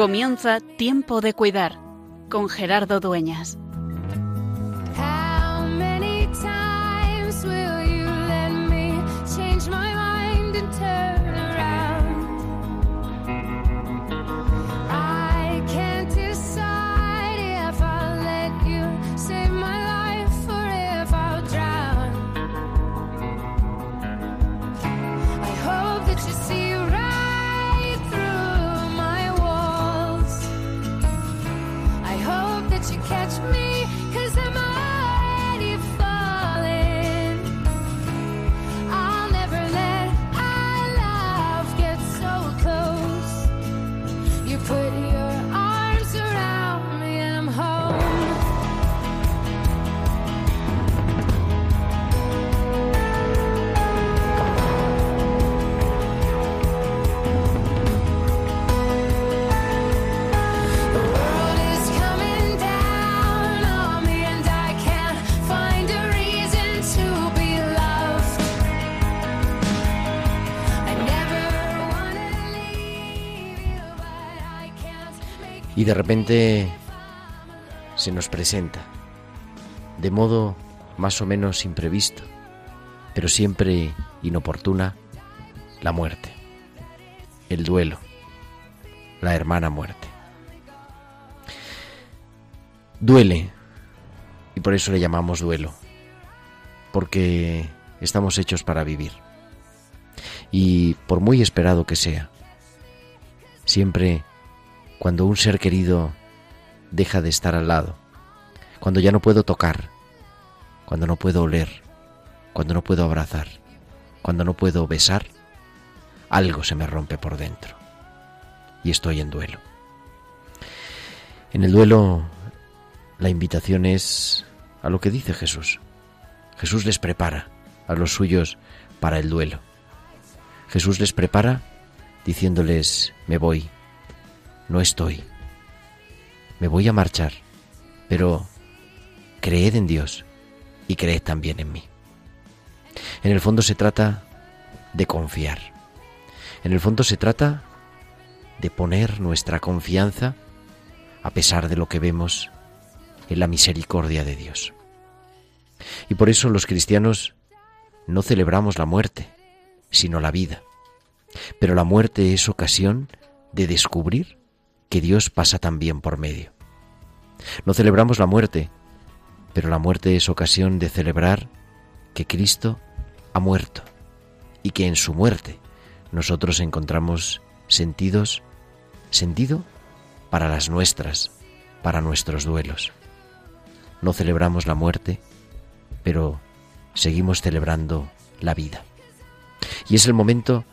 Comienza Tiempo de Cuidar con Gerardo Dueñas. Y de repente se nos presenta, de modo más o menos imprevisto, pero siempre inoportuna, la muerte, el duelo, la hermana muerte. Duele, y por eso le llamamos duelo, porque estamos hechos para vivir. Y por muy esperado que sea, siempre cuando un ser querido deja de estar al lado, cuando ya no puedo tocar, cuando no puedo oler, cuando no puedo abrazar, cuando no puedo besar, algo se me rompe por dentro y estoy en duelo. En el duelo la invitación es a lo que dice Jesús. Jesús les prepara a los suyos para el duelo. Jesús les prepara diciéndoles, me voy, no estoy, me voy a marchar, pero creed en Dios y creed también en mí. En el fondo se trata de confiar. En el fondo se trata de poner nuestra confianza, a pesar de lo que vemos, en la misericordia de Dios. Y por eso los cristianos no celebramos la muerte, sino la vida. Pero la muerte es ocasión de descubrir que Dios pasa también por medio. No celebramos la muerte, pero la muerte es ocasión de celebrar que Cristo ha muerto y que en su muerte nosotros encontramos sentidos, sentido para las nuestras, para nuestros duelos. No celebramos la muerte, pero seguimos celebrando la vida. Y es el momento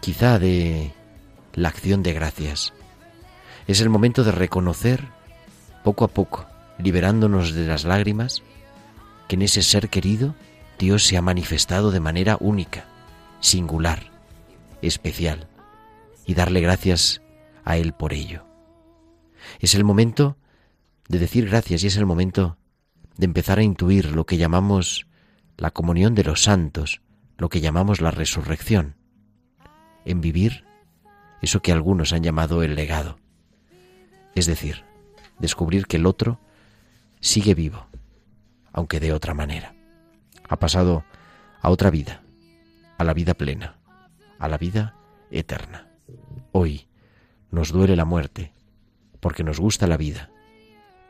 quizá de la acción de gracias. Es el momento de reconocer poco a poco, liberándonos de las lágrimas, que en ese ser querido Dios se ha manifestado de manera única, singular, especial, y darle gracias a Él por ello. Es el momento de decir gracias y es el momento de empezar a intuir lo que llamamos la comunión de los santos, lo que llamamos la resurrección, en vivir eso que algunos han llamado el legado, es decir, descubrir que el otro sigue vivo, aunque de otra manera. Ha pasado a otra vida, a la vida plena, a la vida eterna. Hoy nos duele la muerte, porque nos gusta la vida,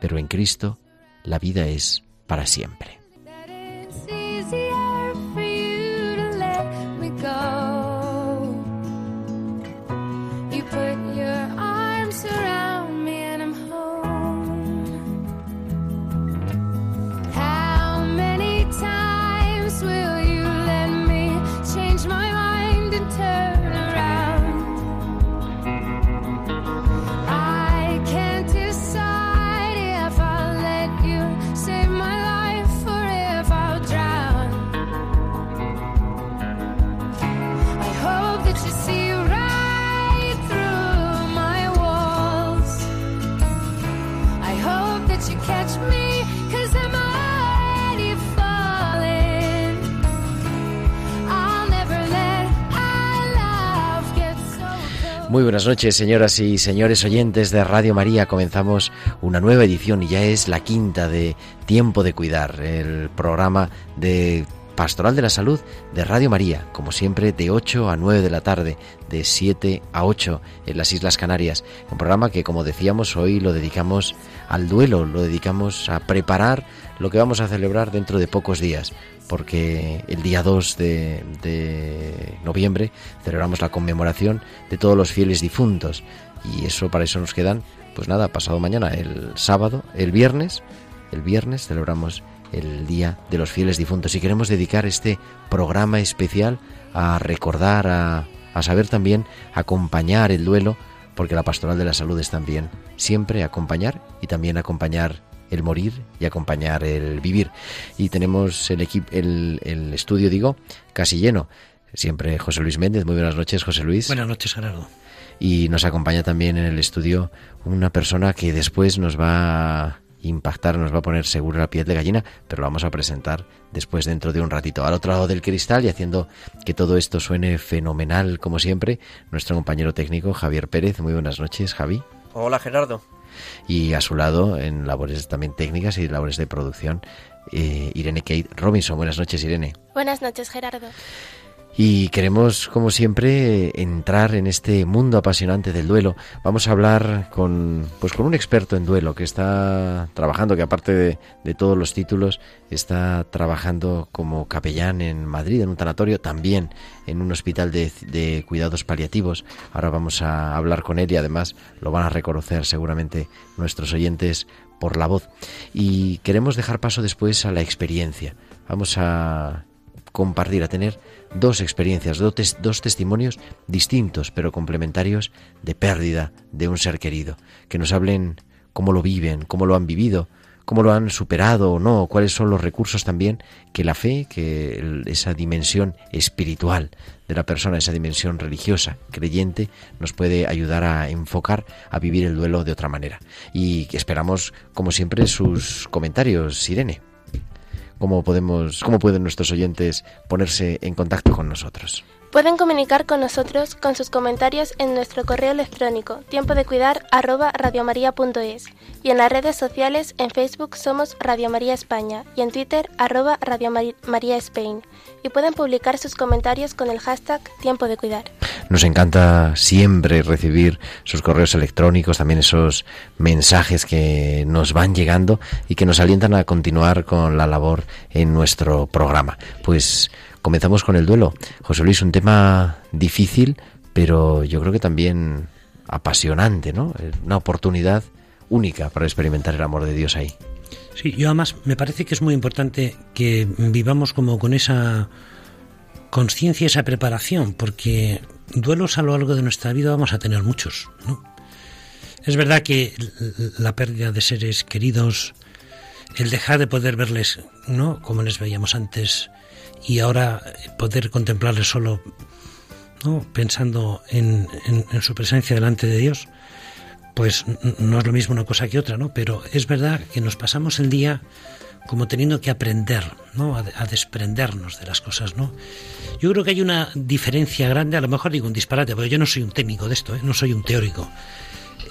pero en Cristo la vida es para siempre. Muy buenas noches, señoras y señores oyentes de Radio María. Comenzamos una nueva edición y ya es la quinta de Tiempo de Cuidar, el programa de Pastoral de la Salud de Radio María, como siempre de 8 a 9 de la tarde, de 7 a 8 en las Islas Canarias. Un programa que, como decíamos, hoy lo dedicamos al duelo, lo dedicamos a preparar lo que vamos a celebrar dentro de pocos días, porque el día 2 de, noviembre celebramos la conmemoración de todos los fieles difuntos. Y eso para eso nos quedan, pues nada, pasado mañana, el sábado, el viernes, el viernes celebramos el Día de los Fieles Difuntos. Y queremos dedicar este programa especial a recordar, a, a saber también acompañar el duelo, porque la pastoral de la salud es también siempre acompañar y también acompañar el morir y acompañar el vivir. Y tenemos el equipo, el, el estudio, digo, casi lleno. Siempre José Luis Méndez. Muy buenas noches, José Luis. Buenas noches, Gerardo. Y nos acompaña también en el estudio una persona que después nos va a impactar, nos va a poner seguro la piel de gallina, pero lo vamos a presentar después dentro de un ratito. Al otro lado del cristal y haciendo que todo esto suene fenomenal como siempre, nuestro compañero técnico Javier Pérez. Muy buenas noches, Javi. Hola Gerardo. Y a su lado, en labores también técnicas y labores de producción, eh, Irene Kate Robinson. Buenas noches, Irene. Buenas noches, Gerardo. Y queremos, como siempre, entrar en este mundo apasionante del duelo. Vamos a hablar con, pues, con un experto en duelo que está trabajando, que aparte de, todos los títulos, está trabajando como capellán en Madrid, en un tanatorio, también en un hospital de, de cuidados paliativos. Ahora vamos a hablar con él y además lo van a reconocer seguramente nuestros oyentes por la voz. Y queremos dejar paso después a la experiencia. Vamos a compartir, a tener dos experiencias, dos, dos testimonios distintos pero complementarios de pérdida de un ser querido, que nos hablen cómo lo viven, cómo lo han vivido, cómo lo han superado o no, cuáles son los recursos también que la fe, que esa dimensión espiritual de la persona, esa dimensión religiosa, creyente, nos puede ayudar a enfocar, a vivir el duelo de otra manera. Y esperamos, como siempre, sus comentarios, Irene. ¿Cómo podemos, cómo pueden nuestros oyentes ponerse en contacto con nosotros? Pueden comunicar con nosotros con sus comentarios en nuestro correo electrónico tiempo de cuidar arroba radiomaria.es y en las redes sociales en Facebook somos Radio María España y en Twitter arroba Radio María y pueden publicar sus comentarios con el hashtag tiempo de cuidar. Nos encanta siempre recibir sus correos electrónicos, también esos mensajes que nos van llegando y que nos alientan a continuar con la labor en nuestro programa. Pues comenzamos con el duelo. José Luis, un tema difícil, pero yo creo que también apasionante, ¿no? Una oportunidad única para experimentar el amor de Dios ahí. Sí, yo además me parece que es muy importante que vivamos como con esa conciencia, esa preparación, porque duelos a lo largo de nuestra vida vamos a tener muchos. Es verdad que la pérdida de seres queridos, el dejar de poder verles, ¿no? Como les veíamos antes, y ahora poder contemplarles solo, ¿no? Pensando en, en- en su presencia delante de Dios, pues no es lo mismo una cosa que otra, ¿no? Pero es verdad que nos pasamos el día como teniendo que aprender, ¿no? A, de- a desprendernos de las cosas, ¿no? Yo creo que hay una diferencia grande, a lo mejor digo un disparate, pero yo no soy un técnico de esto, ¿eh? no soy un teórico.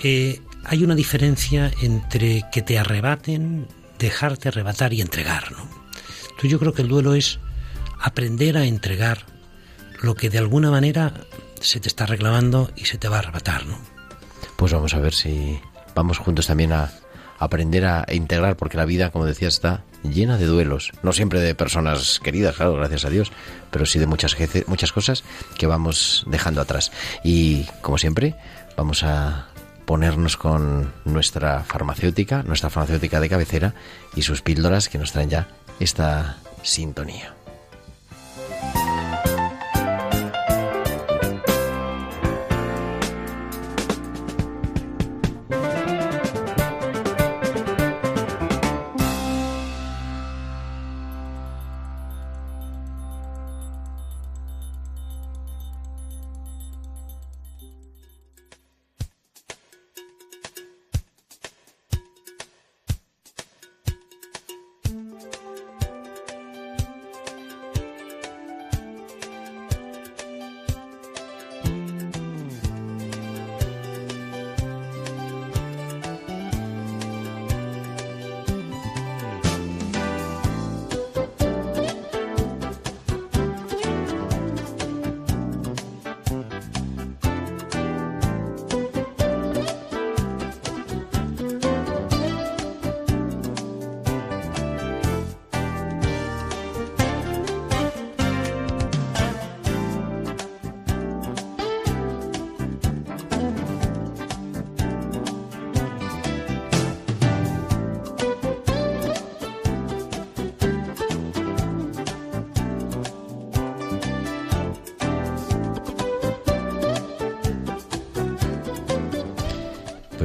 Eh, hay una diferencia entre que te arrebaten, dejarte arrebatar y entregar, ¿no? Entonces yo creo que el duelo es aprender a entregar lo que de alguna manera se te está reclamando y se te va a arrebatar, ¿no? Pues vamos a ver si vamos juntos también a aprender a integrar, porque la vida, como decía, está llena de duelos. No siempre de personas queridas, claro, gracias a Dios, pero sí de muchas, muchas cosas que vamos dejando atrás. Y, como siempre, vamos a ponernos con nuestra farmacéutica, nuestra farmacéutica de cabecera y sus píldoras que nos traen ya esta sintonía.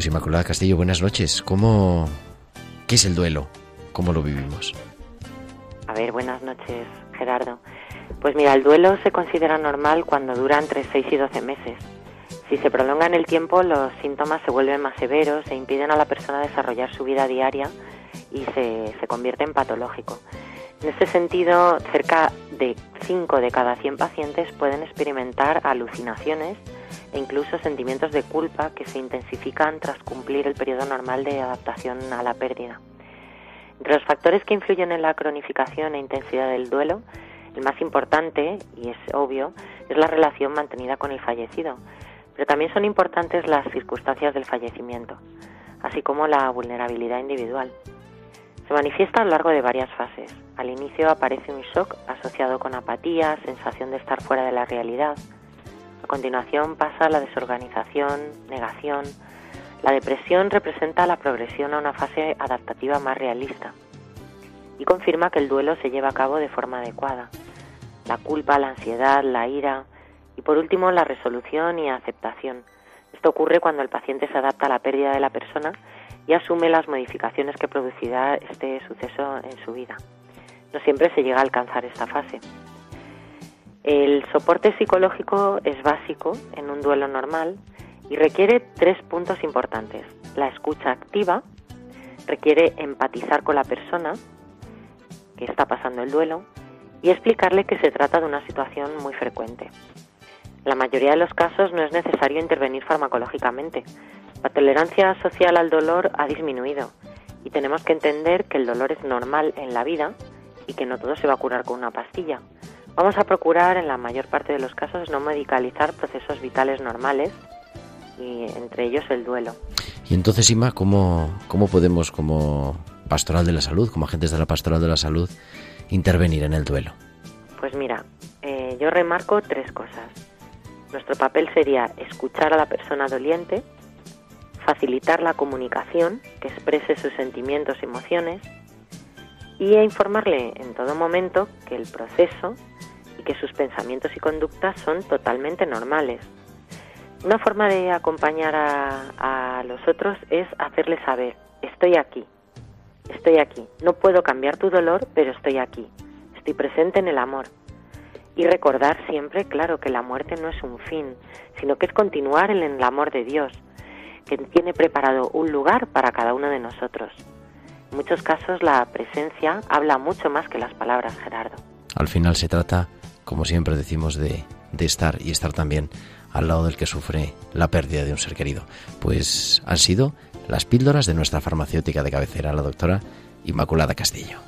Pues Inmaculada Castillo, buenas noches. ¿Cómo qué es el duelo? ¿Cómo lo vivimos? A ver, buenas noches, Gerardo. Pues mira, el duelo se considera normal cuando dura entre 6 y 12 meses. Si se prolonga en el tiempo, los síntomas se vuelven más severos e impiden a la persona desarrollar su vida diaria y se, se convierte en patológico. En este sentido, cerca de 5 de cada 100 pacientes pueden experimentar alucinaciones e incluso sentimientos de culpa que se intensifican tras cumplir el periodo normal de adaptación a la pérdida. Entre los factores que influyen en la cronificación e intensidad del duelo, el más importante, y es obvio, es la relación mantenida con el fallecido, pero también son importantes las circunstancias del fallecimiento, así como la vulnerabilidad individual. Se manifiesta a lo largo de varias fases. Al inicio aparece un shock asociado con apatía, sensación de estar fuera de la realidad. Continuación pasa la desorganización, negación. La depresión representa la progresión a una fase adaptativa más realista y confirma que el duelo se lleva a cabo de forma adecuada. La culpa, la ansiedad, la ira y por último la resolución y aceptación. Esto ocurre cuando el paciente se adapta a la pérdida de la persona y asume las modificaciones que producirá este suceso en su vida. No siempre se llega a alcanzar esta fase. El soporte psicológico es básico en un duelo normal y requiere tres puntos importantes. La escucha activa requiere empatizar con la persona que está pasando el duelo y explicarle que se trata de una situación muy frecuente. En la mayoría de los casos no es necesario intervenir farmacológicamente, la tolerancia social al dolor ha disminuido y tenemos que entender que el dolor es normal en la vida y que no todo se va a curar con una pastilla. Vamos a procurar en la mayor parte de los casos no medicalizar procesos vitales normales y entre ellos el duelo. Y entonces, Ima, ¿cómo, cómo podemos como pastoral de la salud, como agentes de la pastoral de la salud, intervenir en el duelo? Pues mira, eh, yo remarco tres cosas. Nuestro papel sería escuchar a la persona doliente, facilitar la comunicación, que exprese sus sentimientos y emociones, y a informarle en todo momento que el proceso y que sus pensamientos y conductas son totalmente normales. Una forma de acompañar a, a los otros es hacerles saber, estoy aquí, estoy aquí, no puedo cambiar tu dolor, pero estoy aquí, estoy presente en el amor. Y recordar siempre, claro, que la muerte no es un fin, sino que es continuar en el amor de Dios, que tiene preparado un lugar para cada uno de nosotros. En muchos casos la presencia habla mucho más que las palabras, Gerardo. Al final se trata, como siempre decimos, de, de estar y estar también al lado del que sufre la pérdida de un ser querido. Pues han sido las píldoras de nuestra farmacéutica de cabecera, la doctora Inmaculada Castillo.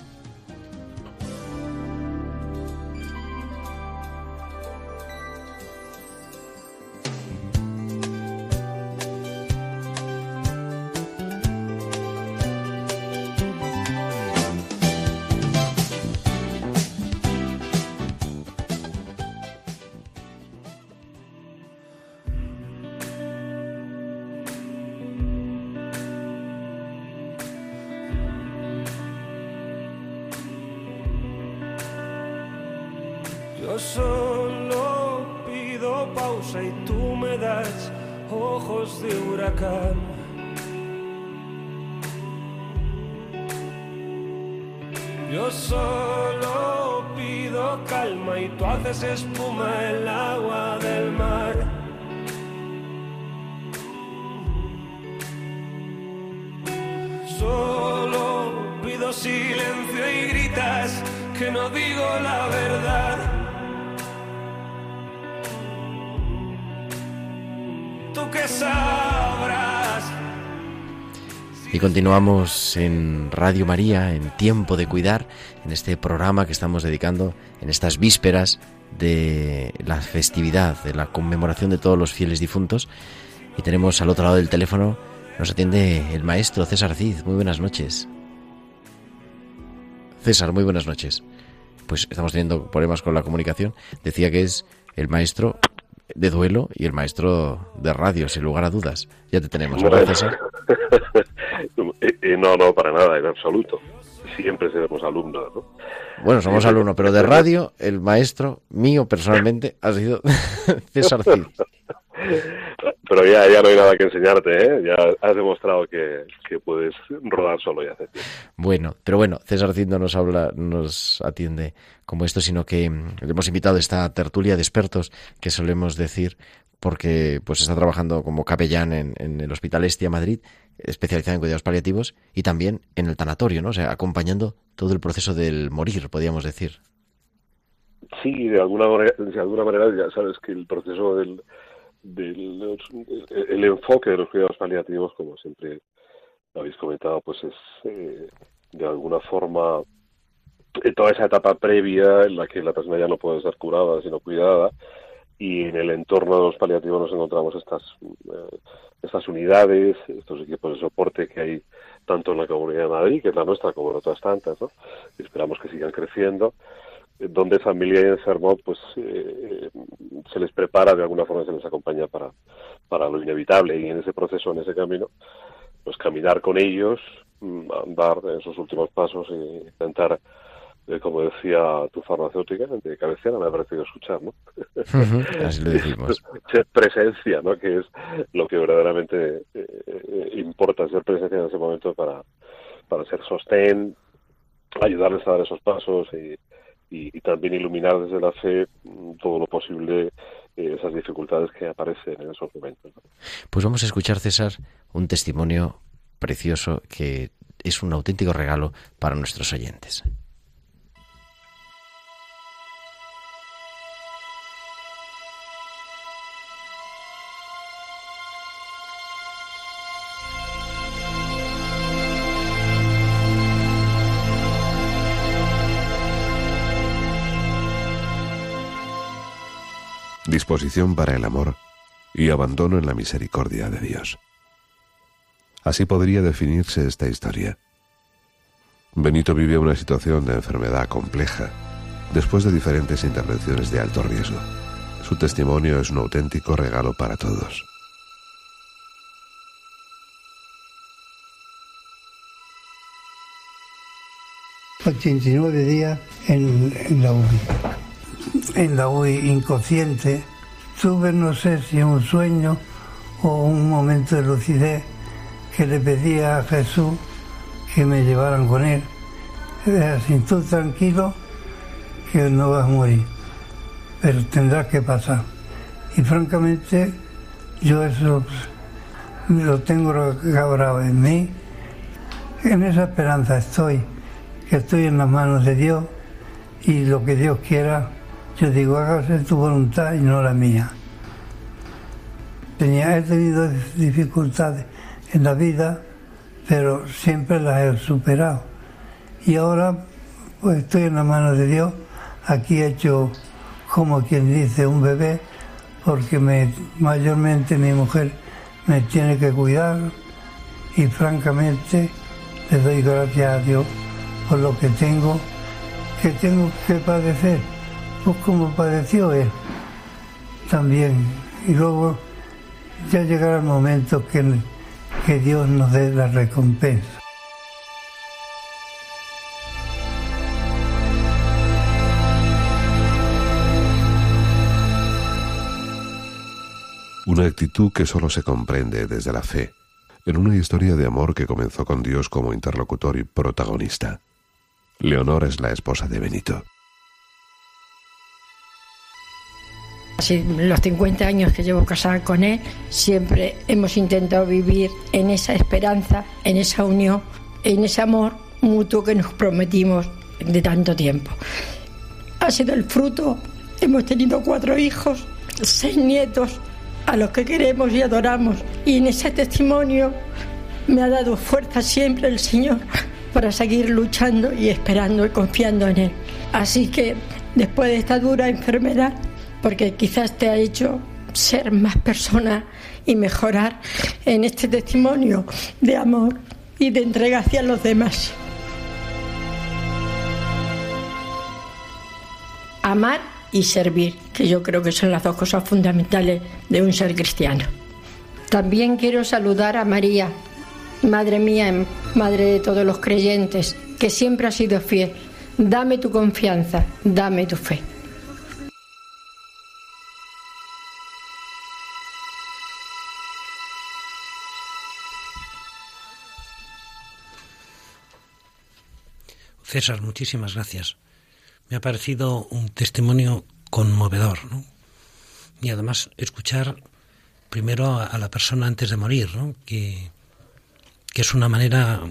Continuamos en Radio María, en Tiempo de Cuidar, en este programa que estamos dedicando en estas vísperas de la festividad, de la conmemoración de todos los fieles difuntos. Y tenemos al otro lado del teléfono, nos atiende el maestro César Cid. Muy buenas noches. César, muy buenas noches. Pues estamos teniendo problemas con la comunicación. Decía que es el maestro de duelo y el maestro de radio, sin lugar a dudas. Ya te tenemos, ¿verdad, César? Eh, eh, no, no, para nada, en absoluto. Siempre seremos alumnos, ¿no? Bueno, somos alumnos, pero de radio, el maestro mío personalmente ha sido César Cid. Pero ya, ya no hay nada que enseñarte, ¿eh? Ya has demostrado que, que puedes rodar solo y hacer. Bueno, pero bueno, César Cid no nos habla, nos atiende como esto, sino que mm, le hemos invitado a esta tertulia de expertos que solemos decir porque pues está trabajando como capellán en, en el Hospital Estia Madrid, especializado en cuidados paliativos, y también en el tanatorio, ¿no? O sea, acompañando todo el proceso del morir, podríamos decir. Sí, de alguna de alguna manera ya sabes que el proceso del, el enfoque de los cuidados paliativos, como siempre habéis comentado, pues es eh, de alguna forma en toda esa etapa previa en la que la persona ya no puede ser curada sino cuidada y en el entorno de los paliativos nos encontramos estas eh, estas unidades, estos equipos de soporte que hay tanto en la Comunidad de Madrid, que es la nuestra, como en otras tantas, ¿no? Y esperamos que sigan creciendo, eh, donde familia y enfermo, pues eh, se les prepara de alguna forma, se les acompaña para, para lo inevitable y en ese proceso, en ese camino, pues caminar con ellos, mm, andar en sus últimos pasos e intentar eh, como decía tu farmacéutica de cabecera, me ha parecido escuchar, ¿no? así lo decimos. ser presencia, ¿no? Que es lo que verdaderamente eh, eh, importa, ser presencia en ese momento para, para ser sostén, ayudarles a dar esos pasos y, y, también iluminar desde la fe mm, todo lo posible esas dificultades que aparecen en esos momentos. Pues vamos a escuchar, César, un testimonio precioso que es un auténtico regalo para nuestros oyentes. Disposición para el amor y abandono en la misericordia de Dios. Así podría definirse esta historia. Benito vive una situación de enfermedad compleja después de diferentes intervenciones de alto riesgo. Su testimonio es un auténtico regalo para todos. ...89 días en, en la UBI en la inconsciente, tuve no sé si un sueño o un momento de lucidez que le pedía a Jesús que me llevaran con él. Así tú tranquilo que no vas a morir, pero tendrás que pasar. Y francamente yo eso lo tengo grabado en mí. En esa esperanza estoy, que estoy en las manos de Dios y lo que Dios quiera yo digo, hágase tu voluntad y no la mía. Tenía, he tenido dificultades en la vida, pero siempre las he superado. Y ahora pues estoy en la mano de Dios. Aquí he hecho, como quien dice, un bebé, porque me, mayormente mi mujer me tiene que cuidar y francamente le doy gracias a Dios por lo que tengo, que tengo que padecer pues como padeció él también. Y luego ya llegará el momento que, que Dios nos dé la recompensa. Una actitud que solo se comprende desde la fe, en una historia de amor que comenzó con Dios como interlocutor y protagonista. Leonor es la esposa de Benito. Los 50 años que llevo casada con él, siempre hemos intentado vivir en esa esperanza, en esa unión, en ese amor mutuo que nos prometimos de tanto tiempo. Ha sido el fruto, hemos tenido cuatro hijos, seis nietos, a los que queremos y adoramos. Y en ese testimonio me ha dado fuerza siempre el Señor para seguir luchando y esperando y confiando en Él. Así que después de esta dura enfermedad, porque quizás te ha hecho ser más persona y mejorar en este testimonio de amor y de entrega hacia los demás. Amar y servir, que yo creo que son las dos cosas fundamentales de un ser cristiano. También quiero saludar a María, Madre mía, Madre de todos los creyentes, que siempre ha sido fiel. Dame tu confianza, dame tu fe. César, muchísimas gracias. Me ha parecido un testimonio conmovedor, ¿no? Y además escuchar primero a, la persona antes de morir, ¿no? Que, que es una manera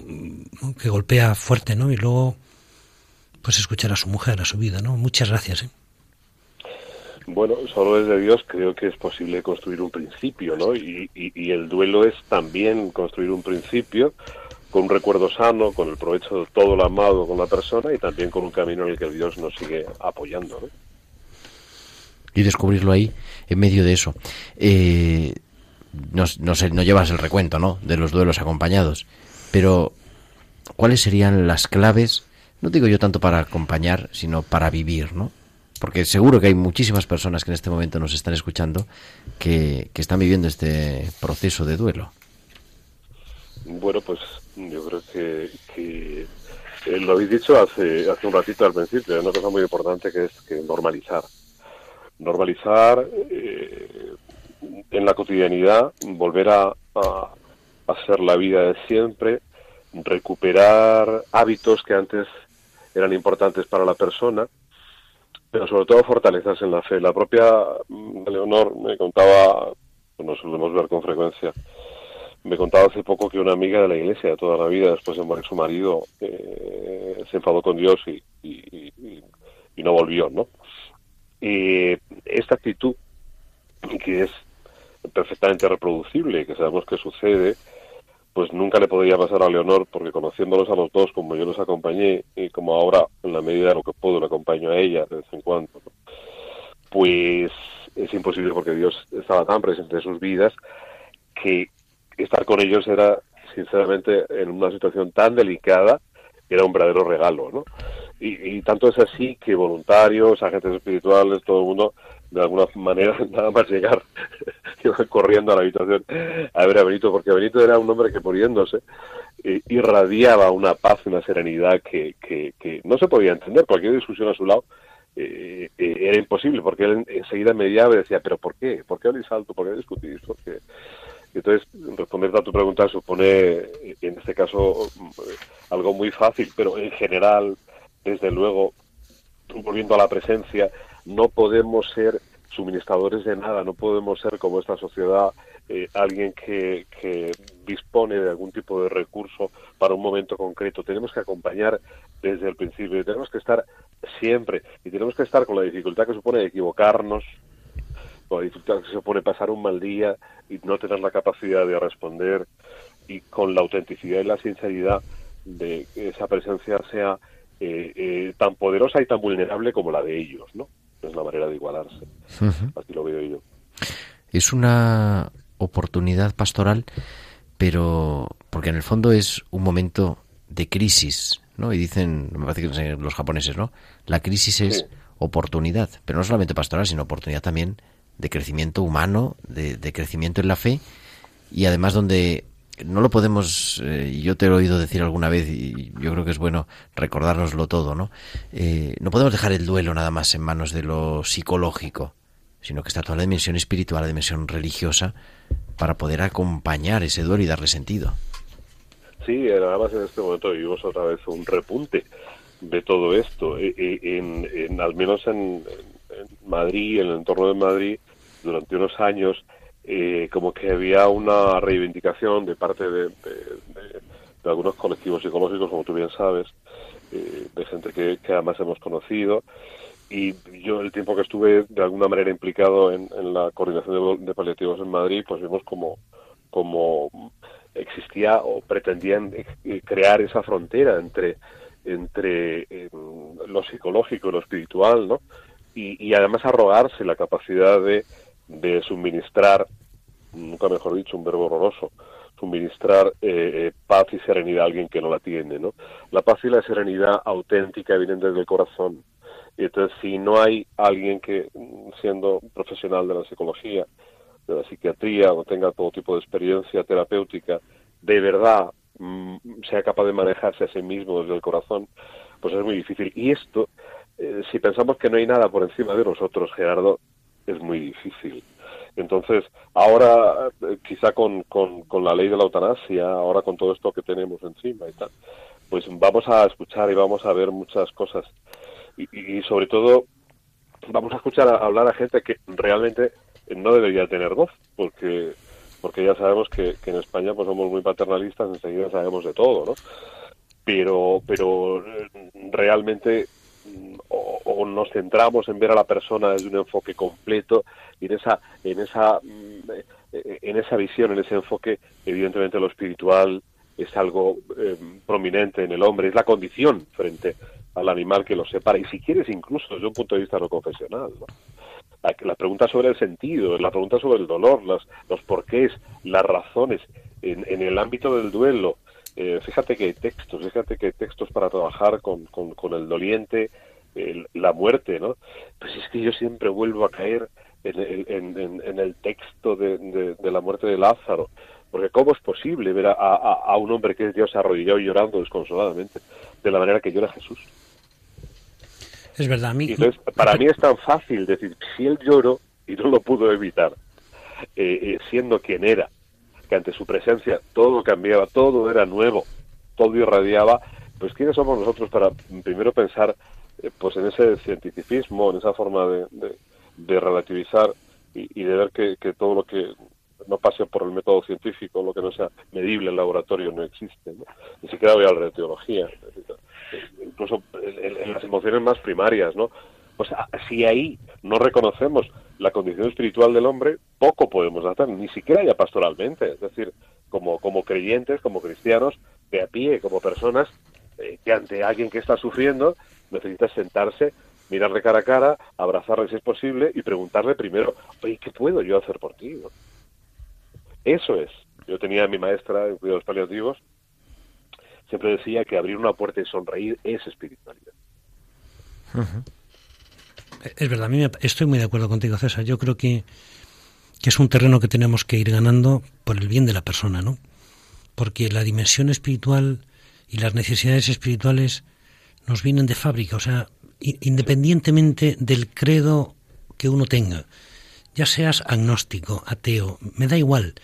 que golpea fuerte, ¿no? Y luego, pues escuchar a su mujer, a su vida, ¿no? Muchas gracias. ¿eh? Bueno, solo desde Dios creo que es posible construir un principio, ¿no? Y, y, el duelo es también construir un principio con un recuerdo sano, con el provecho de todo lo amado con la persona y también con un camino en el que Dios nos sigue apoyando, ¿no? Y descubrirlo ahí, en medio de eso. Eh, no, no, sé, no llevas el recuento, ¿no? De los duelos acompañados. Pero, ¿cuáles serían las claves? No digo yo tanto para acompañar, sino para vivir, ¿no? porque seguro que hay muchísimas personas que en este momento nos están escuchando que, están viviendo este proceso de duelo. Bueno, pues yo creo que, eh, lo habéis dicho hace, hace un ratito al principio, una cosa muy importante que es que normalizar. Normalizar eh, en la cotidianidad, volver a, a hacer la vida de siempre, recuperar hábitos que antes eran importantes para la persona pero sobre todo fortalecerse en la fe. La propia mm, Leonor me contaba, nos solemos ver con frecuencia, me contaba hace poco que una amiga de la iglesia de toda la vida, después de morir su marido, eh, se enfadó con Dios y, no volvió, ¿no? Y esta actitud, que es perfectamente reproducible, que sabemos que sucede, pues nunca le podría pasar a Leonor, porque conociéndolos a los dos, como yo los acompañé, y como ahora, en la medida de lo que puedo, le acompaño a ella de vez en cuando, pues es imposible porque Dios estaba tan presente en sus vidas que estar con ellos era, sinceramente, en una situación tan delicada, era un verdadero regalo, ¿no? Y, y tanto es así que voluntarios, agentes espirituales, todo el mundo de alguna manera, nada más llegar, iba corriendo a la habitación a ver a Benito, porque Benito era un hombre que poniéndose eh, irradiaba una paz, una serenidad que, que, no se podía entender. Cualquier discusión a su lado eh, eh, era imposible, porque él enseguida mediaba y decía, ¿pero por qué? ¿Por qué habéis alto? ¿Por qué discutís? Porque... Entonces, responder a tu pregunta supone, en este caso, algo muy fácil, pero en general, desde luego, volviendo a la presencia, no podemos ser suministradores de nada, no podemos ser como esta sociedad eh, alguien que, que, dispone de algún tipo de recurso para un momento concreto. Tenemos que acompañar desde el principio y tenemos que estar siempre y tenemos que estar con la dificultad que supone equivocarnos, dificultad que supone pasar un mal día y no tener la capacidad de responder y con la autenticidad y la sinceridad de que esa presencia sea eh, eh, tan poderosa y tan vulnerable como la de ellos, ¿no? es la manera de igualarse. Así lo veo yo. Es una oportunidad pastoral, pero porque en el fondo es un momento de crisis, ¿no? Y dicen, me parece que los japoneses, ¿no? La crisis es oportunidad, pero no solamente pastoral, sino oportunidad también de crecimiento humano, de, crecimiento en la fe y además donde no lo podemos, eh, yo te lo he oído decir alguna vez y yo creo que es bueno recordárnoslo todo, ¿no? Eh, no podemos dejar el duelo nada más en manos de lo psicológico, sino que está toda la dimensión espiritual, la dimensión religiosa, para poder acompañar ese duelo y darle sentido. Sí, además en este momento vivimos otra vez un repunte de todo esto. E, e, al menos en, en Madrid, en el entorno de Madrid, durante unos años, eh, como que había una reivindicación de parte de, algunos colectivos psicológicos, como tú bien sabes, eh, de gente que, además hemos conocido. Y yo, el tiempo que estuve de alguna manera implicado en, la coordinación de, paliativos en Madrid, pues vimos como, como existía o pretendían eh, crear esa frontera entre, entre lo psicológico y lo espiritual, ¿no? Y, y además arrogarse la capacidad de de suministrar, nunca mejor dicho, un verbo horroroso, suministrar eh, eh, paz y serenidad a alguien que no la tiene, ¿no? La paz y la serenidad auténtica vienen desde el corazón. Y entonces, si no hay alguien que, siendo profesional de la psicología, de la psiquiatría, o tenga todo tipo de experiencia terapéutica, de verdad mm, sea capaz de manejarse a sí mismo desde el corazón, pues es muy difícil. Y esto, eh, si pensamos que no hay nada por encima de nosotros, Gerardo, es muy difícil. Entonces, ahora, eh, quizá con, con, la ley de la eutanasia, ahora con todo esto que tenemos encima y tal, pues vamos a escuchar y vamos a ver muchas cosas. Y, sobre todo vamos a escuchar hablar a gente que realmente no debería tener voz, porque porque ya sabemos que, que en España pues somos muy paternalistas, enseguida sabemos de todo, ¿no? Pero, pero eh, realmente o, nos centramos en ver a la persona desde un enfoque completo y en esa en esa mm, en esa visión en ese enfoque evidentemente lo espiritual es algo eh, prominente en el hombre es la condición frente al animal que lo separa y si quieres incluso desde un punto de vista no confesional la, pregunta sobre el sentido la pregunta sobre el dolor los, los porqués las razones en, en el ámbito del duelo eh, fíjate que hay textos, fíjate que hay textos para trabajar con, con, el doliente, la muerte, ¿no? Pues es que yo siempre vuelvo a caer en, en, el texto de, la muerte de Lázaro, porque ¿cómo es posible ver a, a, un hombre que es Dios arrodillado y llorando desconsoladamente de la manera que llora Jesús? Es verdad, a mí... Entonces, para mí es tan fácil decir, si él lloró y no lo pudo evitar, eh, eh, siendo quien era, ante su presencia todo cambiaba, todo era nuevo, todo irradiaba, pues ¿quiénes somos nosotros para primero pensar eh, pues en ese cientificismo, en esa forma de, de, relativizar y, de ver que, que, todo lo que no pase por el método científico, lo que no sea medible en laboratorio no existe, ni siquiera voy a hablar de teología, incluso en, las emociones más primarias, ¿no? Pues si ahí no reconocemos la condición espiritual del hombre, poco podemos hacer, ni siquiera ya pastoralmente, es decir, como, como creyentes, como cristianos, de a pie, como personas eh, que ante alguien que está sufriendo necesita sentarse, mirarle cara a cara, abrazarle si es posible y preguntarle primero, oye, ¿qué puedo yo hacer por ti? Eso es. Yo tenía a mi maestra en cuidados paliativos, siempre decía que abrir una puerta y sonreír es espiritualidad. Es verdad, a mí estoy muy de acuerdo contigo, César. Yo creo que, es un terreno que tenemos que ir ganando por el bien de la persona, ¿no? Porque la dimensión espiritual y las necesidades espirituales nos vienen de fábrica, o sea, independientemente del credo que uno tenga, ya seas agnóstico, ateo, me da igual.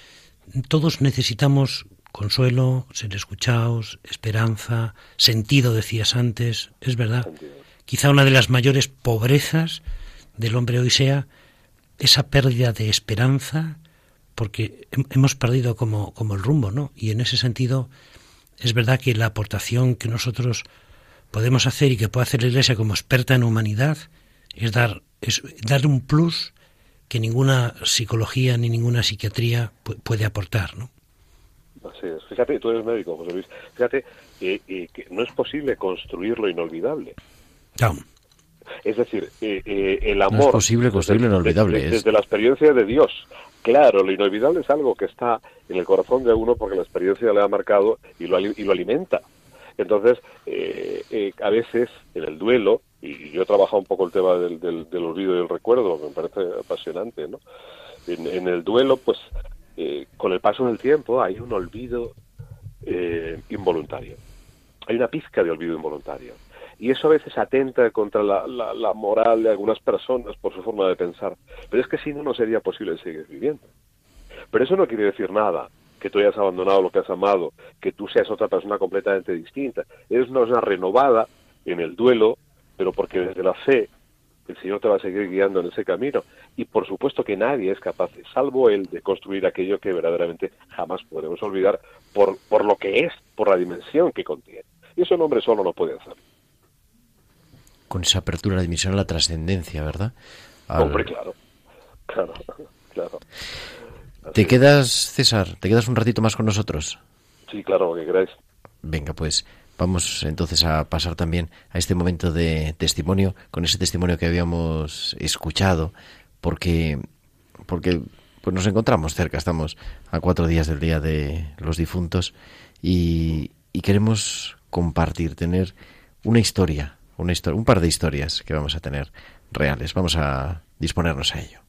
Todos necesitamos consuelo, ser escuchados, esperanza, sentido, decías antes, es verdad. Quizá una de las mayores pobrezas del hombre hoy sea esa pérdida de esperanza, porque hemos perdido como, como el rumbo, ¿no? Y en ese sentido, es verdad que la aportación que nosotros podemos hacer y que puede hacer la Iglesia como experta en humanidad es dar, es dar un plus que ninguna psicología ni ninguna psiquiatría puede aportar, ¿no? Así. Fíjate, tú eres médico, José Luis. Fíjate eh, que no es posible construir lo inolvidable. Es decir, eh, eh, el amor... No es posible construir lo inolvidable. Desde, desde la experiencia de Dios. Claro, lo inolvidable es algo que está en el corazón de uno porque la experiencia le ha marcado y lo, y lo alimenta. Entonces, eh, a veces en el duelo, y yo he trabajado un poco el tema del, del, olvido y el recuerdo, que me parece apasionante, ¿no? En, el duelo, pues, con el paso del tiempo hay un olvido involuntario. Hay una pizca de olvido involuntario y eso a veces atenta contra la, la, moral de algunas personas por su forma de pensar. Pero es que si no, no sería posible seguir viviendo. Pero eso no quiere decir nada, que tú hayas abandonado lo que has amado, que tú seas otra persona completamente distinta. Eres una persona renovada en el duelo, pero porque desde la fe el Señor te va a seguir guiando en ese camino. Y por supuesto que nadie es capaz, salvo Él, de construir aquello que verdaderamente jamás podremos olvidar por, por lo que es, por la dimensión que contiene. Y eso un hombre solo no puede hacer con esa apertura a la dimensión a la trascendencia, ¿verdad? Hombre, claro, claro, claro. ¿Te quedas, César, te quedas un ratito más con nosotros? Sí, claro, que queráis. Venga, pues vamos entonces a pasar también a este momento de testimonio, con ese testimonio que habíamos escuchado, porque, porque pues nos encontramos cerca, estamos a cuatro días del Día de los Difuntos y, y queremos compartir, tener una historia un par de historias que vamos a tener reales. Vamos a disponernos a ello.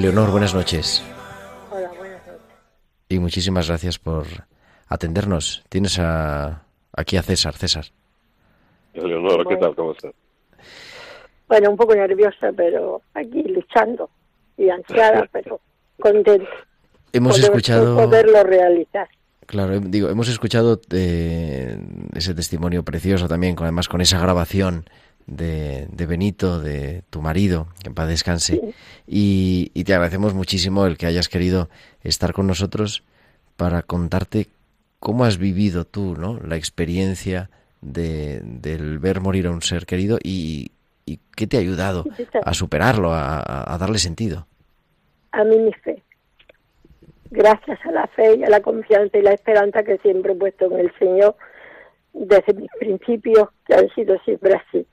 Leonor, buenas noches. Hola, buenas noches. Y muchísimas gracias por atendernos. Tienes a, aquí a César. César. Leonor, ¿qué Bueno. tal? ¿Cómo estás? Bueno, un poco nerviosa, pero aquí luchando y ansiada, pero contenta. Hemos Poder- escuchado... Poderlo realizar. Claro, digo, hemos escuchado eh, ese testimonio precioso también, con, además con esa grabación de, de Benito, de tu marido, que en paz descanse. Y, y te agradecemos muchísimo el que hayas querido estar con nosotros para contarte cómo has vivido tú, ¿no? La experiencia de, del ver morir a un ser querido y, y qué te ha ayudado a superarlo, a, a- a darle sentido. A mí mi fe. Gracias a la fe y a la confianza y la esperanza que siempre he puesto en el Señor desde mis principios, que han sido siempre así.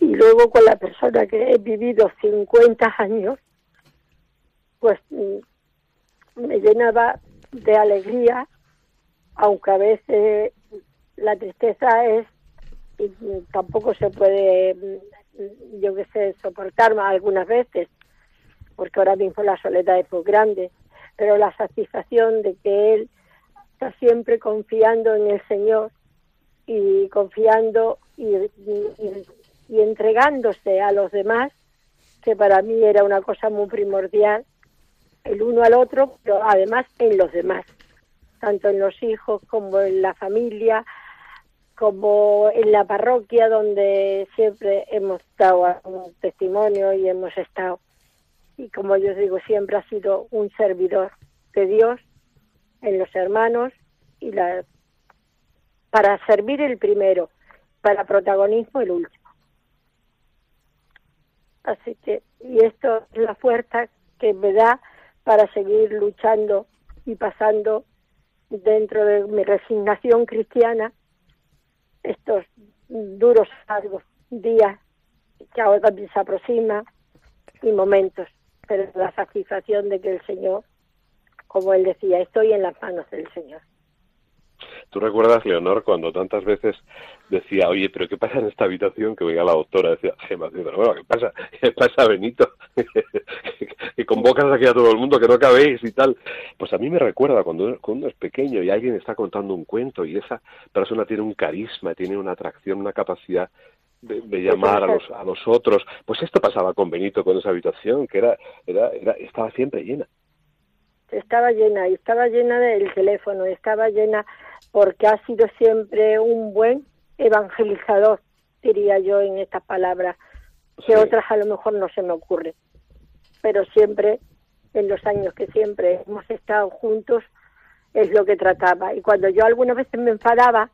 Y luego con la persona que he vivido 50 años, pues mm, me llenaba de alegría, aunque a veces la tristeza es y tampoco se puede, mm, yo qué sé, soportar más algunas veces, porque ahora mismo la soledad es muy grande, pero la satisfacción de que él está siempre confiando en el Señor y confiando y entregándose a los demás, que para mí era una cosa muy primordial, el uno al otro, pero además en los demás, tanto en los hijos como en la familia, como en la parroquia donde siempre hemos dado un testimonio y hemos estado. Y como yo digo, siempre ha sido un servidor de Dios en los hermanos y la para servir el primero, para protagonismo el último. Así que, y esto es la fuerza que me da para seguir luchando y pasando dentro de mi resignación cristiana estos duros largos días que ahora también se aproxima y momentos, pero la satisfacción de que el Señor, como él decía, estoy en las manos del Señor. ¿Tú recuerdas, Leonor, cuando tantas veces decía, oye, pero ¿qué pasa en esta habitación? Que venga la doctora, decía, Gemma, bueno, ¿qué pasa? ¿Qué pasa, Benito? que convocas aquí a todo el mundo, que no cabéis y tal. Pues a mí me recuerda cuando uno- cuando uno es pequeño y alguien está contando un cuento y esa persona tiene un carisma, tiene una atracción, una capacidad de, de llamar a los, a los otros. Pues esto pasaba con Benito, con esa habitación, que era, era, era estaba siempre llena. estaba llena y estaba llena del teléfono, estaba llena porque ha sido siempre un buen evangelizador, diría yo en estas palabras, que otras a lo mejor no se me ocurren, pero siempre, en los años que siempre hemos estado juntos, es lo que trataba. Y cuando yo algunas veces me enfadaba,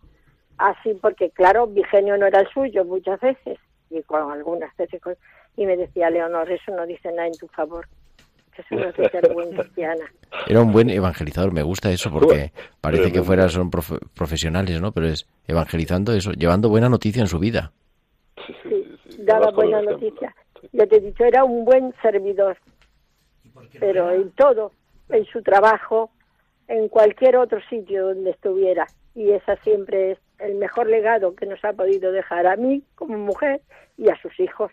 así porque claro, mi genio no era el suyo muchas veces, y con algunas veces, con- y me decía, Leonor, eso no dice nada en tu favor, que es buen cristiana. Era un buen evangelizador, me gusta eso porque parece que tremendo. fuera son profe- profesionales, ¿no? Pero es evangelizando eso, llevando buena noticia en su vida. daba con el buena noticia. Ya te he dicho, era un buen servidor, pero en todo, en su trabajo, en cualquier otro sitio donde estuviera. Y esa siempre es el mejor legado que nos ha podido dejar a mí como mujer y a sus hijos.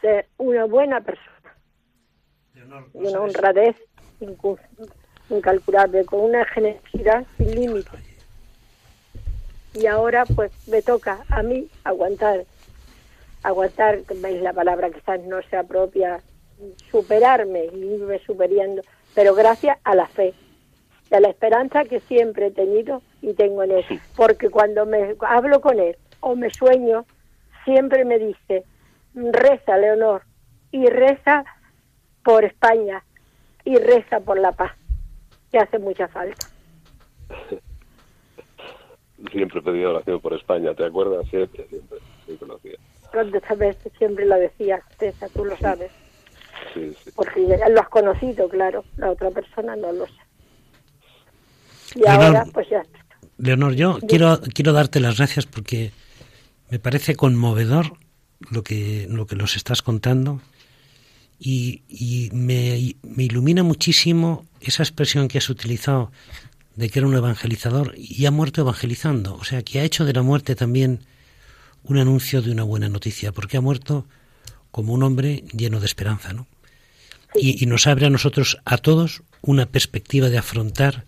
Ser una buena persona y una honradez incalculable, con una generosidad sin límites. Y ahora pues me toca a mí aguantar, aguantar, veis la palabra quizás no sea propia, superarme y irme superando, pero gracias a la fe y a la esperanza que siempre he tenido y tengo en él. Porque cuando me hablo con él o me sueño, siempre me dice, reza, Leonor, y reza por España y reza por la paz, que hace mucha falta. Siempre he pedido oración por España, ¿te acuerdas? Siempre, siempre, siempre lo hacía. ¿Cuántas veces siempre lo decía, Tessa, tú lo sabes? Sí, sí. Porque ya lo has conocido, claro, la otra persona no lo sé. Y Leonor, ahora, pues ya está. Leonor, yo quiero, quiero darte las gracias porque me parece conmovedor lo que, lo que nos estás contando y, y me, me ilumina muchísimo esa expresión que has utilizado de que era un evangelizador y ha muerto evangelizando. O sea, que ha hecho de la muerte también un anuncio de una buena noticia, porque ha muerto como un hombre lleno de esperanza, ¿no? Y, nos abre a nosotros, a todos, una perspectiva de afrontar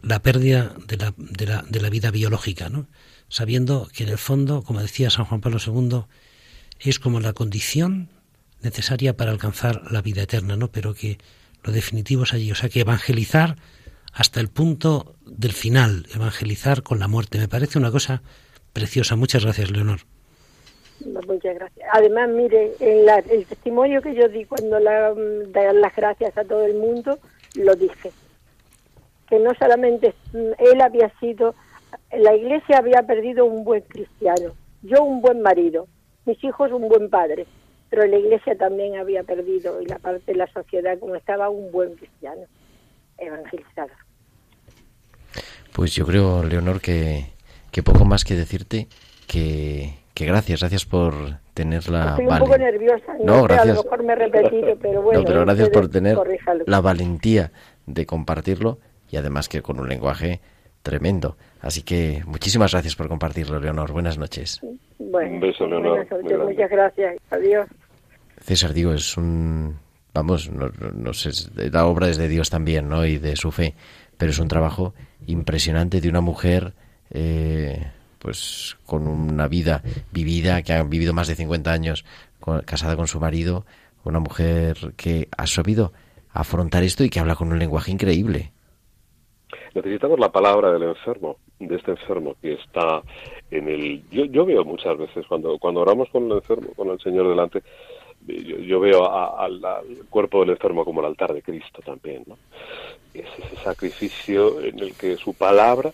la pérdida de la, de la, de la vida biológica, ¿no? Sabiendo que en el fondo, como decía San Juan Pablo II, es como la condición necesaria para alcanzar la vida eterna, ¿no? Pero que lo definitivo es allí. O sea, que evangelizar hasta el punto del final, evangelizar con la muerte, me parece una cosa preciosa. Muchas gracias, Leonor. Muchas gracias. Además, mire, en la- el testimonio que yo di cuando la, dar las gracias a todo el mundo, lo dije. Que no solamente mm, él había sido, la iglesia había perdido un buen cristiano, yo un buen marido, mis hijos un buen padre, pero la iglesia también había perdido, y la parte de la sociedad como estaba, un buen cristiano, evangelizador. Pues yo creo, Leonor, que, que poco más que decirte que, que gracias, gracias por tener la Estoy un poco nerviosa, no, No, sé, a gracias. lo mejor me he repetido, pero bueno. No, pero gracias por tener la valentía de compartirlo y además que con un lenguaje tremendo. Así que muchísimas gracias por compartirlo, Leonor. Buenas noches. Bueno, Un beso, Leonor. buenas noches, muchas gracias. Adiós. César, digo, es un... Vamos, no, no- no sé, la obra es de Dios también, ¿no? Y de su fe, pero es un trabajo impresionante de una mujer, eh, pues, con una vida vivida, que ha vivido más de 50 años con- casada con su marido, una mujer que ha sabido afrontar esto y que habla con un lenguaje increíble. Necesitamos la palabra del enfermo, de este enfermo que está en el... Yo, yo veo muchas veces cuando, cuando oramos con el enfermo, con el Señor delante, yo, yo veo a- al, cuerpo del enfermo como el altar de Cristo también. Es ese sacrificio en el que su palabra,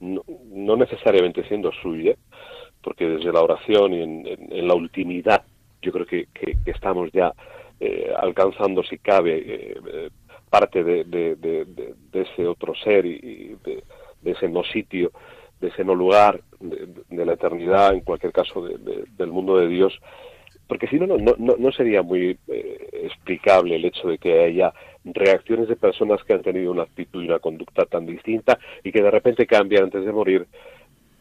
no, no necesariamente siendo suya, porque desde la oración y en, la ultimidad yo creo que, que- que estamos ya eh, alcanzando, si cabe, eh, eh, parte de, ese otro ser y, de, ese no sitio, de ese no lugar, de, la eternidad, en cualquier caso, de- de- del mundo de Dios. Porque si no, no, no, no sería muy eh, explicable el hecho de que haya reacciones de personas que han tenido una actitud y una conducta tan distinta y que de repente cambian antes de morir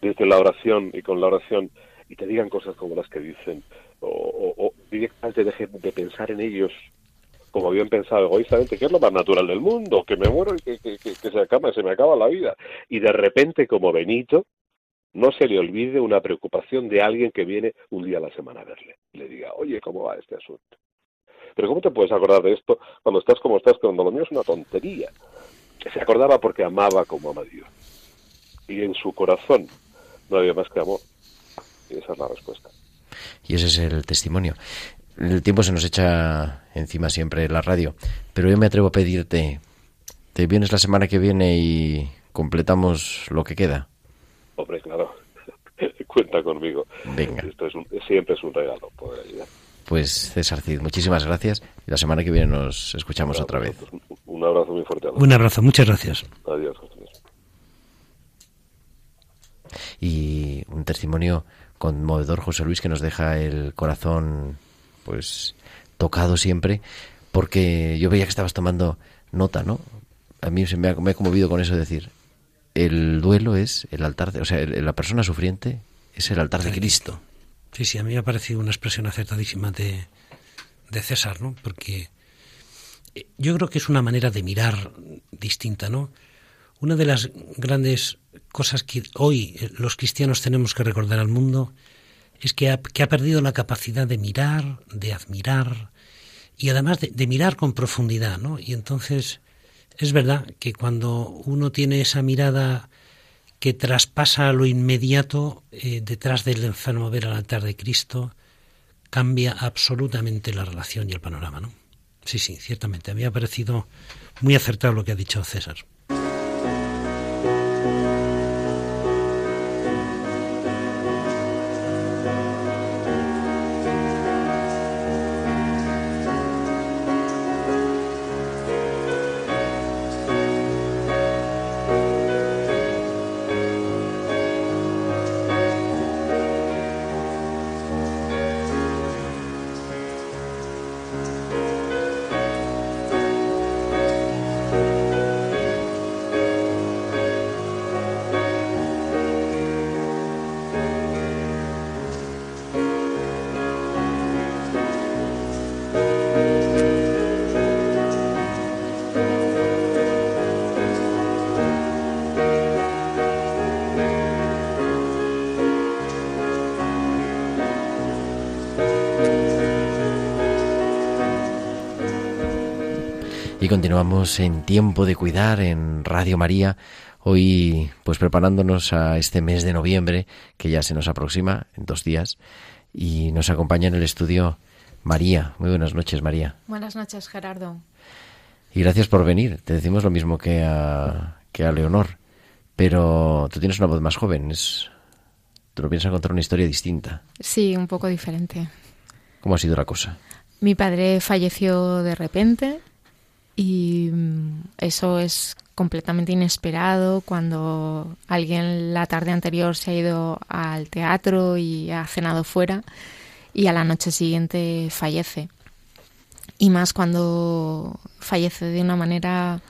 desde la oración y con la oración y te digan cosas como las que dicen o, o- o directamente dejen de pensar en ellos como habían pensado egoístamente, que es lo más natural del mundo, que me muero y que, se acaba, se me acaba la vida. Y de repente, como Benito, no se le olvide una preocupación de alguien que viene un día a la semana a verle. Y le diga, oye, ¿cómo va este asunto? Pero ¿cómo te puedes acordar de esto cuando estás como estás, cuando lo mío es una tontería? Se acordaba porque amaba como ama Dios. Y en su corazón no había más que amor. Y esa es la respuesta. Y ese es el testimonio. El tiempo se nos echa encima siempre en la radio, pero yo me atrevo a pedirte, ¿te vienes la semana que viene y completamos lo que queda? Hombre, claro. Cuenta conmigo. Venga. Esto es un- siempre es un regalo poder ayudar. Pues César Cid, muchísimas gracias y la semana que viene nos escuchamos otra vez. Un abrazo muy fuerte a todos. Un abrazo, muchas gracias. Adiós. José Luis. Y un testimonio conmovedor, José Luis, que nos deja el corazón pues tocado siempre, porque yo veía que estabas tomando nota, ¿no? A mí se me ha, me conmovido con eso de decir, el duelo es el altar, de, o sea, el- la persona sufriente es el altar de Cristo. Sí, sí, a mí me ha parecido una expresión acertadísima de, de César, ¿no? Porque eh, yo creo que es una manera de mirar distinta, ¿no? Una de las grandes cosas que hoy eh, los cristianos tenemos que recordar al mundo es que ha, que ha perdido la capacidad de mirar, de admirar y además de, mirar con profundidad, ¿no? Y entonces es verdad que cuando uno tiene esa mirada que traspasa lo inmediato eh, detrás del enfermo ver al altar de Cristo, cambia absolutamente la relación y el panorama, ¿no? Sí, sí, ciertamente. A mí me ha parecido muy acertado lo que ha dicho César. Continuamos en Tiempo de Cuidar en Radio María, hoy pues preparándonos a este mes de noviembre que ya se nos aproxima en dos días y nos acompaña en el estudio María. Muy buenas noches María. Buenas noches Gerardo. Y gracias por venir. Te decimos lo mismo que a, que a Leonor, pero tú tienes una voz más joven, es, tú lo piensas contar una historia distinta. Sí, un poco diferente. ¿Cómo ha sido la cosa? Mi padre falleció de repente y mm, eso es completamente inesperado cuando alguien la tarde anterior se ha ido al teatro y ha cenado fuera y a la noche siguiente fallece. Y más cuando fallece de una manera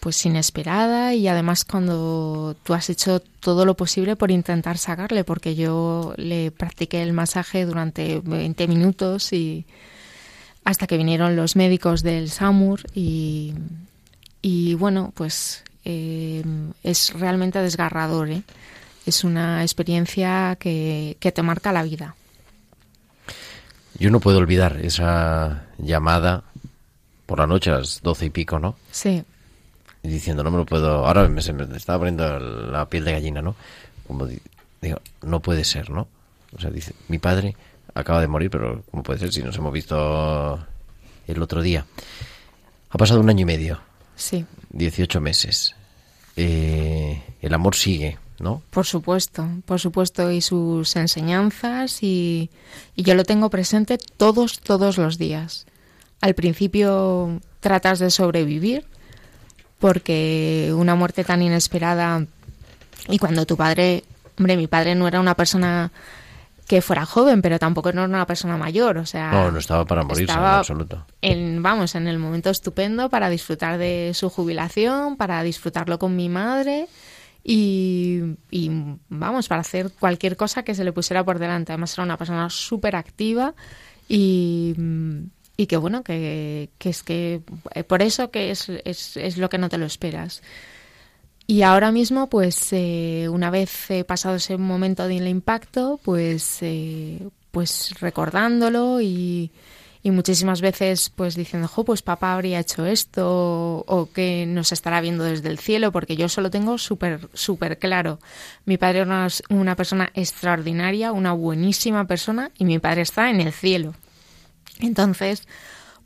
pues inesperada y además cuando tú has hecho todo lo posible por intentar sacarle porque yo le practiqué el masaje durante 20 minutos y hasta que vinieron los médicos del SAMUR y, y bueno, pues eh, es realmente desgarrador. ¿eh? Es una experiencia que, que te marca la vida. Yo no puedo olvidar esa llamada por la noche a las doce y pico, ¿no? Sí. Y diciendo, no me lo puedo... Ahora me, se me estaba poniendo la piel de gallina, ¿no? Como di- digo, no puede ser, ¿no? O sea, dice, mi padre acaba de morir, pero ¿cómo puede ser si nos hemos visto el otro día? Ha pasado un año y medio, Sí, 18 meses. Eh, el amor sigue, ¿no? por supuesto, por supuesto, y sus enseñanzas y, y yo lo tengo presente todos, todos los días. Al principio tratas de sobrevivir porque una muerte tan inesperada y cuando tu padre, hombre, mi padre no era una persona que fuera joven, pero tampoco no era una persona mayor, o sea, No, no estaba para morirse en estaba absoluto. en, vamos, en el momento estupendo para disfrutar de su jubilación, para disfrutarlo con mi madre y, y, vamos, para hacer cualquier cosa que se le pusiera por delante. Además era una persona súper activa y, y que bueno, que, que es que eh, por eso que es, es, es lo que no te lo esperas. Y ahora mismo, pues eh, una vez eh, pasado ese momento del impacto, pues, eh, pues recordándolo y, y muchísimas veces pues diciendo, jo, pues papá habría hecho esto o, que nos estará viendo desde el cielo, porque yo solo tengo súper, súper claro. Mi padre era una, una persona extraordinaria, una buenísima persona y mi padre está en el cielo. Entonces,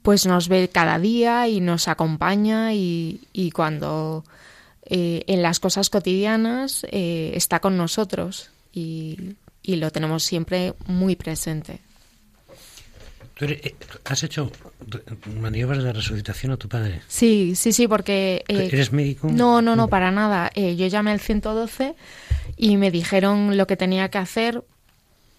pues nos ve cada día y nos acompaña y, y cuando eh, en las cosas cotidianas eh, está con nosotros y, y lo tenemos siempre muy presente. ¿Tú eres- eh, ¿Has hecho maniobras de resucitación a tu padre? Sí, sí, sí, porque... eh, ¿Eres médico? No, no, no, para nada. Eh, yo llamé al 112 y me dijeron lo que tenía que hacer.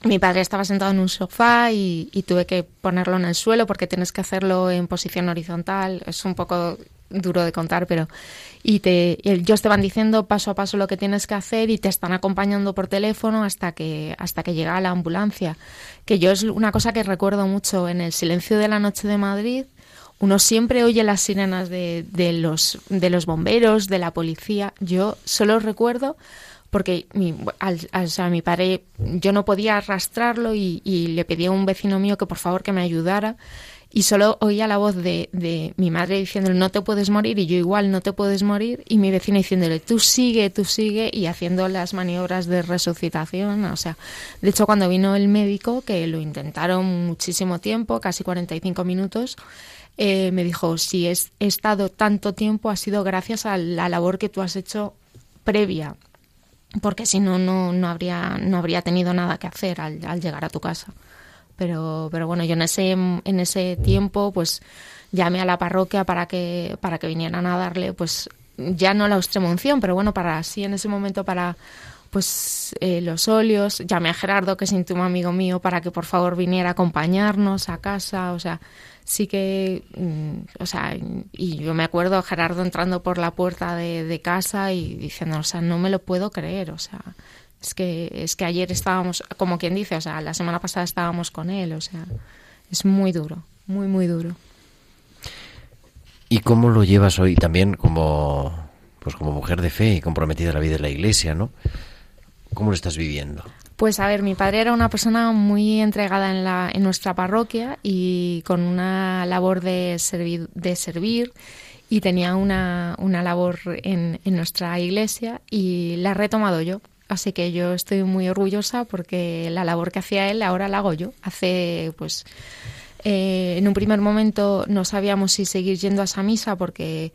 Mi padre estaba sentado en un sofá y, y tuve que ponerlo en el suelo porque tienes que hacerlo en posición horizontal. Es un poco duro de contar, pero y te ellos te van diciendo paso a paso lo que tienes que hacer y te están acompañando por teléfono hasta que hasta que llega la ambulancia. Que yo es una cosa que recuerdo mucho en el silencio de la noche de Madrid. Uno siempre oye las sirenas de, de los de los bomberos, de la policía. Yo solo recuerdo porque mi, al, al- mi padre, yo no podía arrastrarlo y, y le pedí a un vecino mío que por favor que me ayudara y solo oía la voz de, de mi madre diciéndole no te puedes morir y yo igual no te puedes morir y mi vecino diciéndole tú sigue, tú sigue y haciendo las maniobras de resucitación, o sea, de hecho cuando vino el médico que lo intentaron muchísimo tiempo, casi 45 minutos, eh, me dijo, si es, he estado tanto tiempo ha sido gracias a la labor que tú has hecho previa, porque si no, no, no, habría, no habría tenido nada que hacer al, al llegar a tu casa. Pero, pero bueno, yo en ese, en ese tiempo pues llamé a la parroquia para que, para que vinieran a darle pues ya no la extremunción, pero bueno, para así en ese momento para pues eh, los óleos, llamé a Gerardo, que es íntimo amigo mío, para que por favor viniera a acompañarnos a casa, o sea, sí que, mm, o sea, y yo me acuerdo a Gerardo entrando por la puerta de, de casa y diciendo, o sea, no me lo puedo creer, o sea, es que, es que ayer estábamos, como quien dice, o sea, la semana pasada estábamos con él, o sea, es muy duro, muy, muy duro. ¿Y cómo lo llevas hoy también como, pues como mujer de fe y comprometida a la vida de la iglesia, ¿no? ¿Cómo lo estás viviendo? Pues a ver, mi padre era una persona muy entregada en, la, en nuestra parroquia y con una labor de servir, de servir y tenía una, una labor en, en nuestra iglesia y la he retomado yo. Así que yo estoy muy orgullosa porque la labor que hacía él ahora la hago yo. Hace, pues, eh, en un primer momento no sabíamos si seguir yendo a esa misa porque,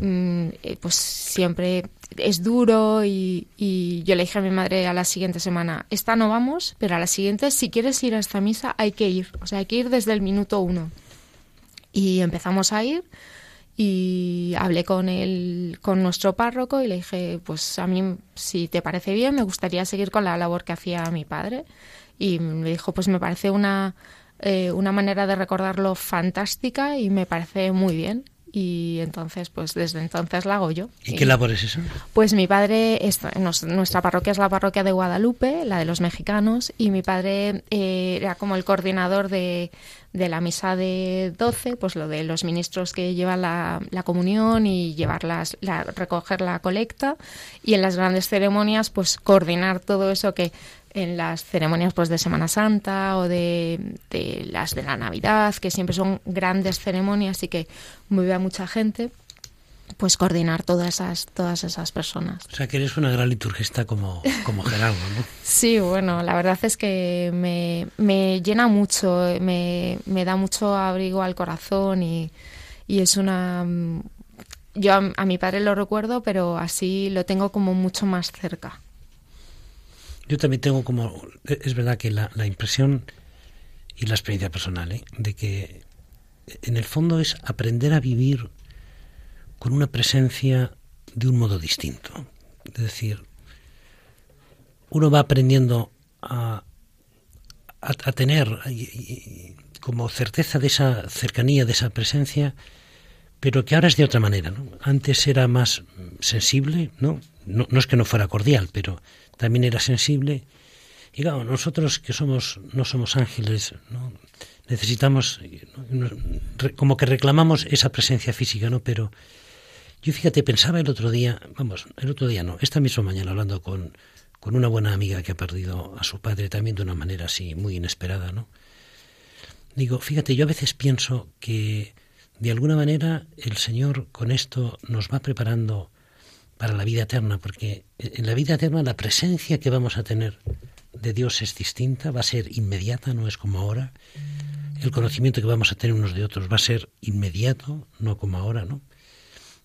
mm, eh, pues, siempre es duro y, y yo le dije a mi madre a la siguiente semana, esta no vamos, pero a la siguiente, si quieres ir a esta misa, hay que ir. O sea, hay que ir desde el minuto uno. Y empezamos a ir y hablé con el, con nuestro párroco y le dije, pues a mí, si te parece bien, me gustaría seguir con la labor que hacía mi padre. Y me dijo, pues me parece una, eh, una manera de recordarlo fantástica y me parece muy bien. Y entonces, pues desde entonces la hago yo. ¿Y qué labor es eso? Pues mi padre, es, nos- nuestra parroquia es la parroquia de Guadalupe, la de los mexicanos, y mi padre eh, era como el coordinador de, de la misa de 12, pues lo de los ministros que llevan la, la comunión y llevarlas, la, recoger la colecta, y en las grandes ceremonias, pues coordinar todo eso que en las ceremonias pues de Semana Santa o de, de las de la Navidad, que siempre son grandes ceremonias y que mueve a mucha gente, pues coordinar todas esas, todas esas personas. O sea, que eres una gran liturgista como, como Gerardo, ¿no? Sí, bueno, la verdad es que me, me llena mucho, me, me da mucho abrigo al corazón y, y es una... Yo a, a mi padre lo recuerdo, pero así lo tengo como mucho más cerca. Yo también tengo como, es verdad que la, impresión y la experiencia personal, ¿eh? de que en el fondo es aprender a vivir con una presencia de un modo distinto. Es decir, uno va aprendiendo a, a, tener como certeza de esa cercanía, de esa presencia, pero que ahora es de otra manera. Antes era más sensible, ¿no? No, no es que no fuera cordial, pero también era sensible. Y claro, nosotros que somos no somos ángeles, necesitamos, como que reclamamos esa presencia física, ¿no? Pero yo fíjate, pensaba el otro día, vamos, el otro día no, esta misma mañana hablando con, con una buena amiga que ha perdido a su padre también de una manera así muy inesperada, ¿no? Digo, fíjate, yo a veces pienso que de alguna manera el Señor con esto nos va preparando para la vida eterna, porque en la vida eterna la presencia que vamos a tener de Dios es distinta, va a ser inmediata, no es como ahora. El conocimiento que vamos a tener unos de otros va a ser inmediato, no como ahora, ¿no?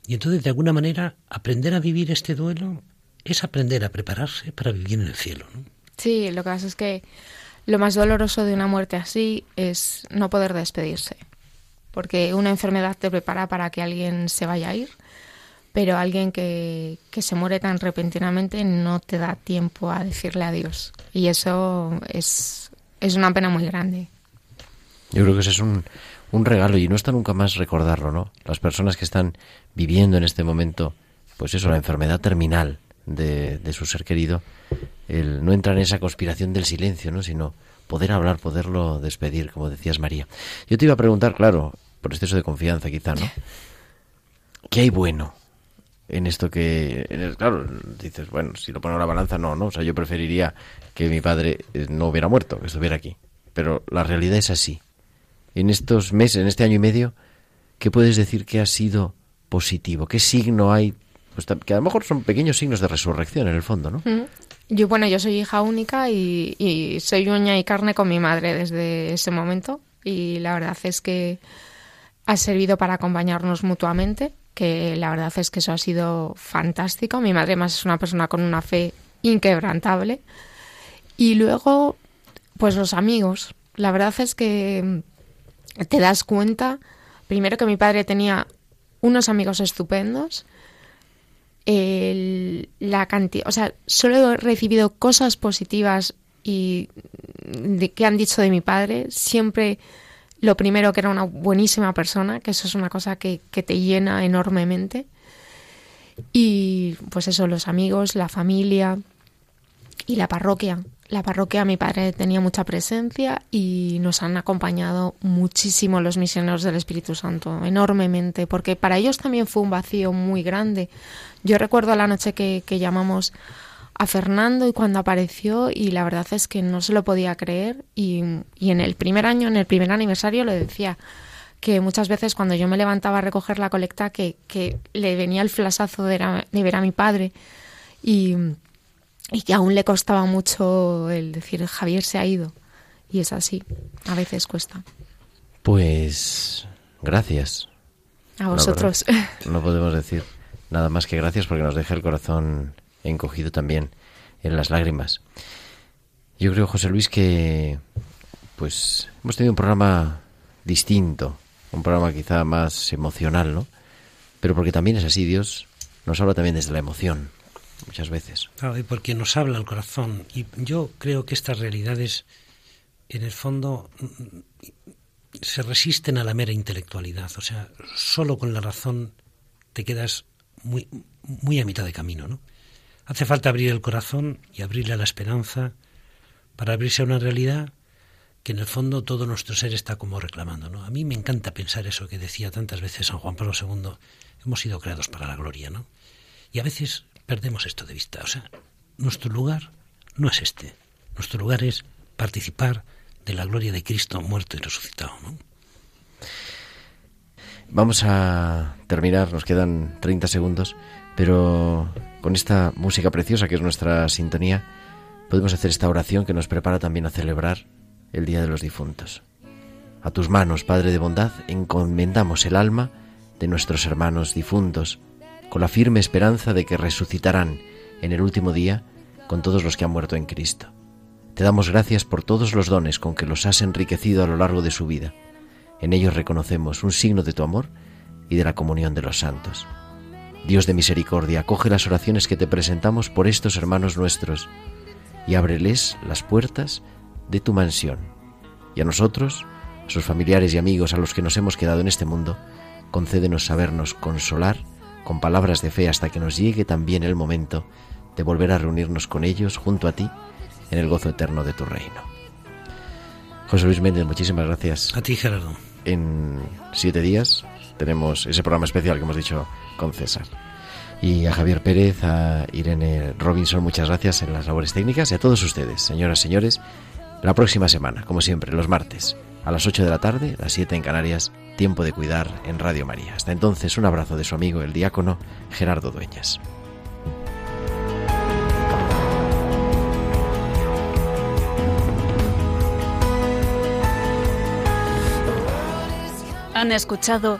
Y entonces, de alguna manera, aprender a vivir este duelo es aprender a prepararse para vivir en el cielo, ¿no? Sí, lo que pasa es que lo más doloroso de una muerte así es no poder despedirse. Porque una enfermedad te prepara para que alguien se vaya a ir, pero alguien que, que se muere tan repentinamente no te da tiempo a decirle adiós. Y eso es, es una pena muy grande. Yo creo que ese es un, un regalo y no está nunca más recordarlo, ¿no? Las personas que están viviendo en este momento, pues eso, la enfermedad terminal de, de su ser querido, el no entrar en esa conspiración del silencio, ¿no? Sino poder hablar, poderlo despedir, como decías María. Yo te iba a preguntar, claro, por exceso de confianza quizá, ¿no? ¿Qué hay bueno en esto que, claro, dices, bueno, si lo pongo en la balanza, no, no, o sea, yo preferiría que mi padre eh, no hubiera muerto, que estuviera aquí. Pero la realidad es así. En estos meses, en este año y medio, ¿qué puedes decir que ha sido positivo? ¿Qué signo hay? Pues, que a lo mejor son pequeños signos de resurrección en el fondo, ¿no? Mm. Yo, bueno, yo soy hija única y, y soy uña y carne con mi madre desde ese momento. Y la verdad es que ha servido para acompañarnos mutuamente, que la verdad es que eso ha sido fantástico. Mi madre más es una persona con una fe inquebrantable. Y luego, pues los amigos. La verdad es que te das cuenta, primero que mi padre tenía unos amigos estupendos, el, la cantidad, o sea, solo he recibido cosas positivas y de, que han dicho de mi padre, siempre lo primero que era una buenísima persona, que eso es una cosa que, que te llena enormemente. Y pues eso, los amigos, la familia y la parroquia. La parroquia, mi padre tenía mucha presencia y nos han acompañado muchísimo los misioneros del Espíritu Santo, enormemente, porque para ellos también fue un vacío muy grande. Yo recuerdo la noche que, que llamamos a Fernando y cuando apareció y la verdad es que no se lo podía creer y, y en el primer año, en el primer aniversario le decía que muchas veces cuando yo me levantaba a recoger la colecta que, que le venía el flasazo de, era- de ver a mi padre y, y que aún le costaba mucho el decir Javier se ha ido y es así, a veces cuesta. Pues gracias. A vosotros. verdad, No podemos decir nada más que gracias porque nos deja el corazón encogido también en las lágrimas. Yo creo, José Luis, que pues hemos tenido un programa distinto, un programa quizá más emocional, ¿no? Pero porque también es así, Dios nos habla también desde la emoción, muchas veces. Claro, y porque nos habla el corazón. Y yo creo que estas realidades, en el fondo, se resisten a la mera intelectualidad. O sea, solo con la razón te quedas muy, muy a mitad de camino, ¿no? Hace falta abrir el corazón y abrirle a la esperanza para abrirse a una realidad que en el fondo todo nuestro ser está como reclamando, ¿no? A mí me encanta pensar eso que decía tantas veces San Juan Pablo II, hemos sido creados para la gloria, ¿no? Y a veces perdemos esto de vista, o sea, nuestro lugar no es este, nuestro lugar es participar de la gloria de Cristo muerto y resucitado, ¿no? Vamos a terminar, nos quedan 30 segundos, pero con esta música preciosa que es nuestra sintonía, podemos hacer esta oración que nos prepara también a celebrar el Día de los Difuntos. A tus manos, Padre de bondad, encomendamos el alma de nuestros hermanos difuntos, con la firme esperanza de que resucitarán en el último día con todos los que han muerto en Cristo. Te damos gracias por todos los dones con que los has enriquecido a lo largo de su vida. En ellos reconocemos un signo de tu amor y de la comunión de los santos. Dios de misericordia, acoge las oraciones que te presentamos por estos hermanos nuestros y ábreles las puertas de tu mansión. Y a nosotros, a sus familiares y amigos a los que nos hemos quedado en este mundo, concédenos sabernos consolar con palabras de fe hasta que nos llegue también el momento de volver a reunirnos con ellos junto a ti en el gozo eterno de tu reino. José Luis Méndez, muchísimas gracias. A ti, Gerardo. En siete días tenemos ese programa especial que hemos dicho con César. Y a Javier Pérez, a Irene Robinson, muchas gracias en las labores técnicas y a todos ustedes, señoras, señores, la próxima semana, como siempre, los martes, a las 8 de la tarde, las 7 en Canarias, tiempo de cuidar en Radio María. Hasta entonces, un abrazo de su amigo el diácono Gerardo Dueñas. Han escuchado